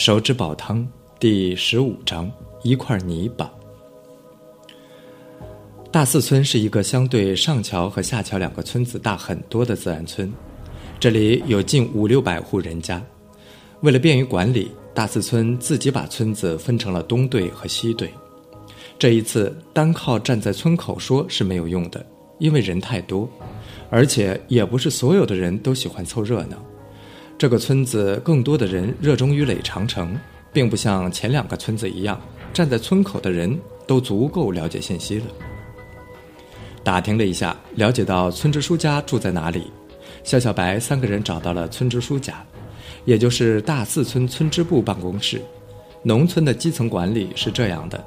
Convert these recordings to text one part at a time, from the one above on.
手指煲汤第十五章一块泥巴。大四村是一个相对上桥和下桥两个村子大很多的自然村，这里有近五六百户人家。为了便于管理，大四村自己把村子分成了东队和西队。这一次单靠站在村口说是没有用的，因为人太多，而且也不是所有的人都喜欢凑热闹。这个村子更多的人热衷于垒长城，并不像前两个村子一样，站在村口的人都足够了解信息了。打听了一下，了解到村支书家住在哪里，肖小白三个人找到了村支书家，也就是大四村村支部办公室。农村的基层管理是这样的，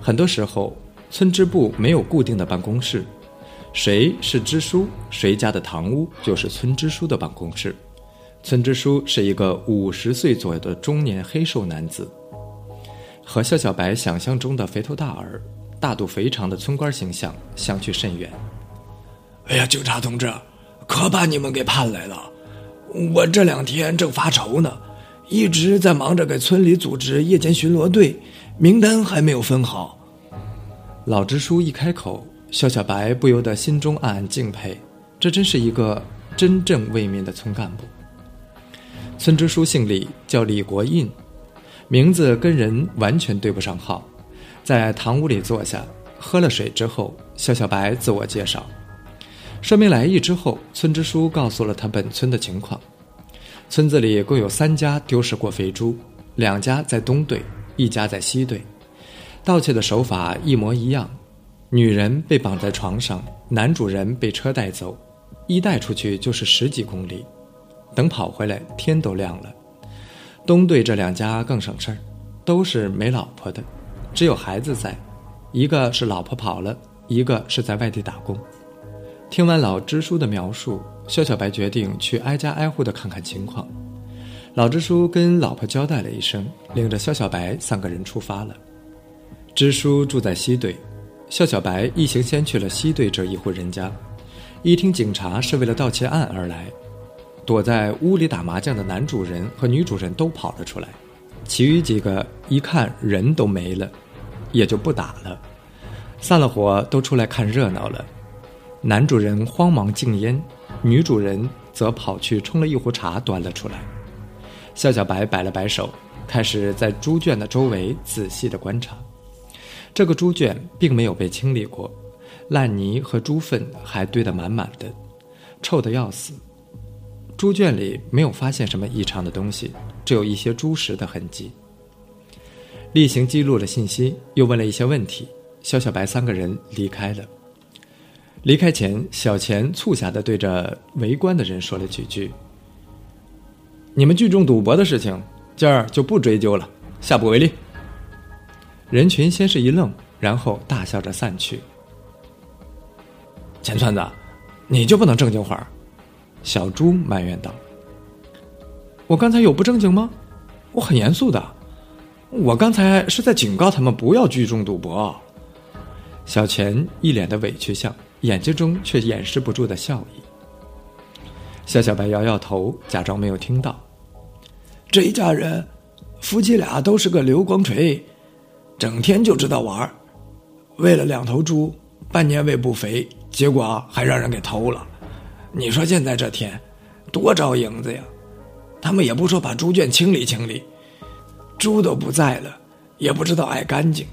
很多时候村支部没有固定的办公室，谁是支书，谁家的堂屋就是村支书的办公室。村支书是一个五十岁左右的中年黑瘦男子，和肖小白想象中的肥头大耳、大肚肥肠的村官形象相去甚远。哎呀，警察同志，可把你们给盼来了！我这两天正发愁呢，一直在忙着给村里组织夜间巡逻队，名单还没有分好。老支书一开口，肖小白不由得心中暗暗敬佩，这真是一个真正为民的村干部。村支书姓李，叫李国印，名字跟人完全对不上号。在堂屋里坐下，喝了水之后，肖小白自我介绍，说明来意之后，村支书告诉了他本村的情况。村子里共有三家丢失过肥猪，两家在东队，一家在西队，盗窃的手法一模一样。女人被绑在床上，男主人被车带走，一带出去就是十几公里。等跑回来，天都亮了。东队这两家更省事儿，都是没老婆的，只有孩子在，一个是老婆跑了，一个是在外地打工。听完老支书的描述，肖小白决定去挨家挨户的看看情况。老支书跟老婆交代了一声，领着肖小白三个人出发了。支书住在西队，肖小白一行先去了西队这一户人家，一听警察是为了盗窃案而来。躲在屋里打麻将的男主人和女主人都跑了出来，其余几个一看人都没了，也就不打了，散了伙都出来看热闹了。男主人慌忙敬烟，女主人则跑去冲了一壶茶端了出来。肖小白摆了摆手，开始在猪圈的周围仔细的观察。这个猪圈并没有被清理过，烂泥和猪粪还堆得满满的，臭得要死。猪圈里没有发现什么异常的东西，只有一些猪食的痕迹。例行记录了信息，又问了一些问题，肖小白三个人离开了。离开前，小钱促狭的对着围观的人说了几句：“你们聚众赌博的事情，今儿就不追究了，下不为例。”人群先是一愣，然后大笑着散去。钱串子，你就不能正经会儿？小猪埋怨道：“我刚才有不正经吗？我很严肃的。我刚才是在警告他们不要聚众赌博。”小钱一脸的委屈相，眼睛中却掩饰不住的笑意。肖小白摇摇头，假装没有听到。这一家人，夫妻俩都是个流光锤，整天就知道玩为了两头猪，半年喂不肥，结果还让人给偷了。你说现在这天，多招影子呀！他们也不说把猪圈清理清理，猪都不在了，也不知道爱干净。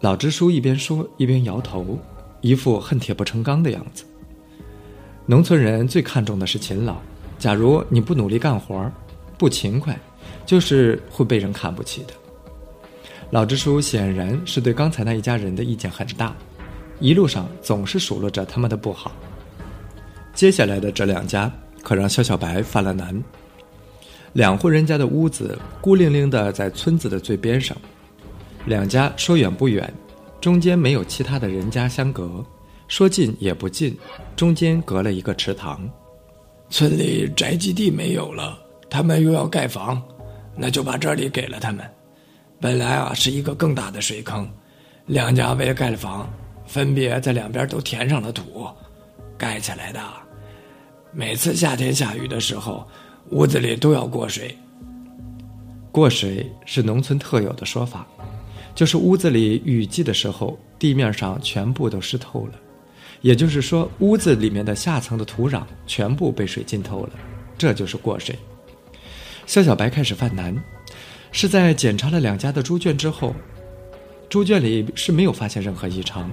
老支书一边说一边摇头，一副恨铁不成钢的样子。农村人最看重的是勤劳，假如你不努力干活，不勤快，就是会被人看不起的。老支书显然是对刚才那一家人的意见很大，一路上总是数落着他们的不好。接下来的这两家可让肖小白犯了难。两户人家的屋子孤零零的在村子的最边上，两家说远不远，中间没有其他的人家相隔；说近也不近，中间隔了一个池塘。村里宅基地没有了，他们又要盖房，那就把这里给了他们。本来啊是一个更大的水坑，两家为了盖房，分别在两边都填上了土，盖起来的。每次夏天下雨的时候，屋子里都要过水。过水是农村特有的说法，就是屋子里雨季的时候，地面上全部都湿透了，也就是说，屋子里面的下层的土壤全部被水浸透了，这就是过水。肖小白开始犯难，是在检查了两家的猪圈之后，猪圈里是没有发现任何异常，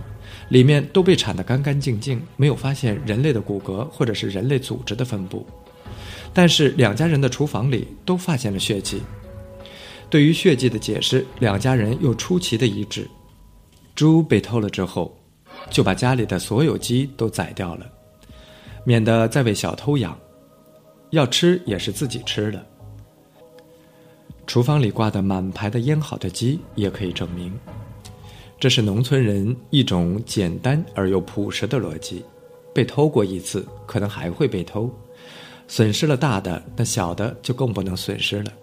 里面都被铲得干干净净，没有发现人类的骨骼或者是人类组织的分布，但是两家人的厨房里都发现了血迹。对于血迹的解释，两家人又出奇的一致。猪被偷了之后，就把家里的所有鸡都宰掉了，免得再为小偷养。要吃也是自己吃的。厨房里挂的满排的腌好的鸡也可以证明，这是农村人一种简单而又朴实的逻辑。被偷过一次，可能还会被偷，损失了大的，那小的就更不能损失了。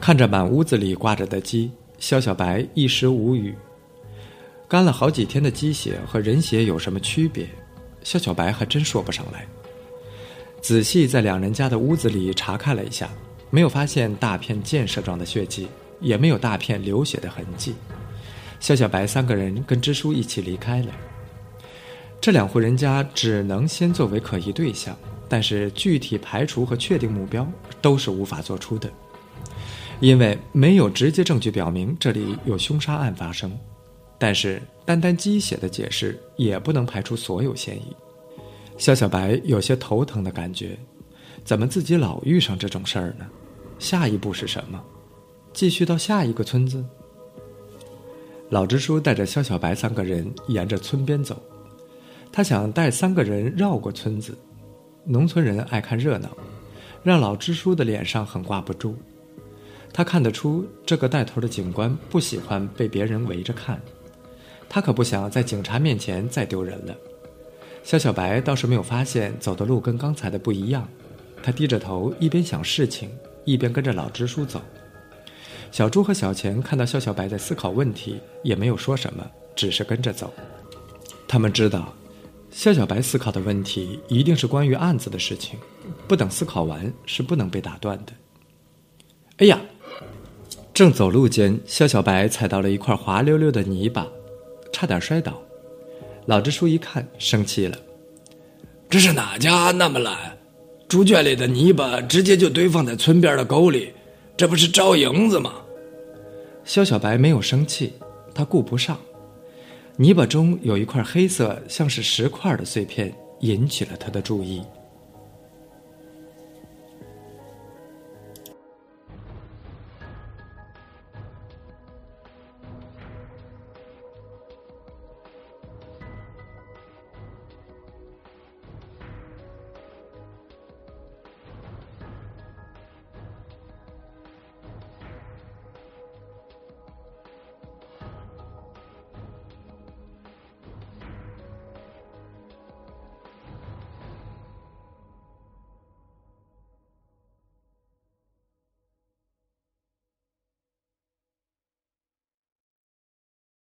看着满屋子里挂着的鸡，肖小白一时无语。干了好几天的鸡血和人血有什么区别？肖小白还真说不上来。仔细在两人家的屋子里查看了一下，没有发现大片溅射状的血迹，也没有大片流血的痕迹。肖小白三个人跟支书一起离开了。这两户人家只能先作为可疑对象，但是具体排除和确定目标都是无法做出的。因为没有直接证据表明这里有凶杀案发生，但是单单鸡血的解释也不能排除所有嫌疑。肖小白有些头疼的感觉，怎么自己老遇上这种事儿呢？下一步是什么？继续到下一个村子？老支书带着肖小白三个人沿着村边走，他想带三个人绕过村子。农村人爱看热闹，让老支书的脸上很挂不住。他看得出，这个带头的警官不喜欢被别人围着看，他可不想在警察面前再丢人了。肖小白倒是没有发现走的路跟刚才的不一样，他低着头，一边想事情，一边跟着老支书走。小朱和小钱看到肖小白在思考问题，也没有说什么，只是跟着走。他们知道，肖小白思考的问题一定是关于案子的事情，不等思考完是不能被打断的。哎呀！正走路间，肖小白踩到了一块滑溜溜的泥巴，差点摔倒。老支书一看，生气了：“这是哪家那么懒？猪圈里的泥巴直接就堆放在村边的沟里，这不是招蝇子吗？”肖小白没有生气，他顾不上。泥巴中有一块黑色，像是石块的碎片，引起了他的注意。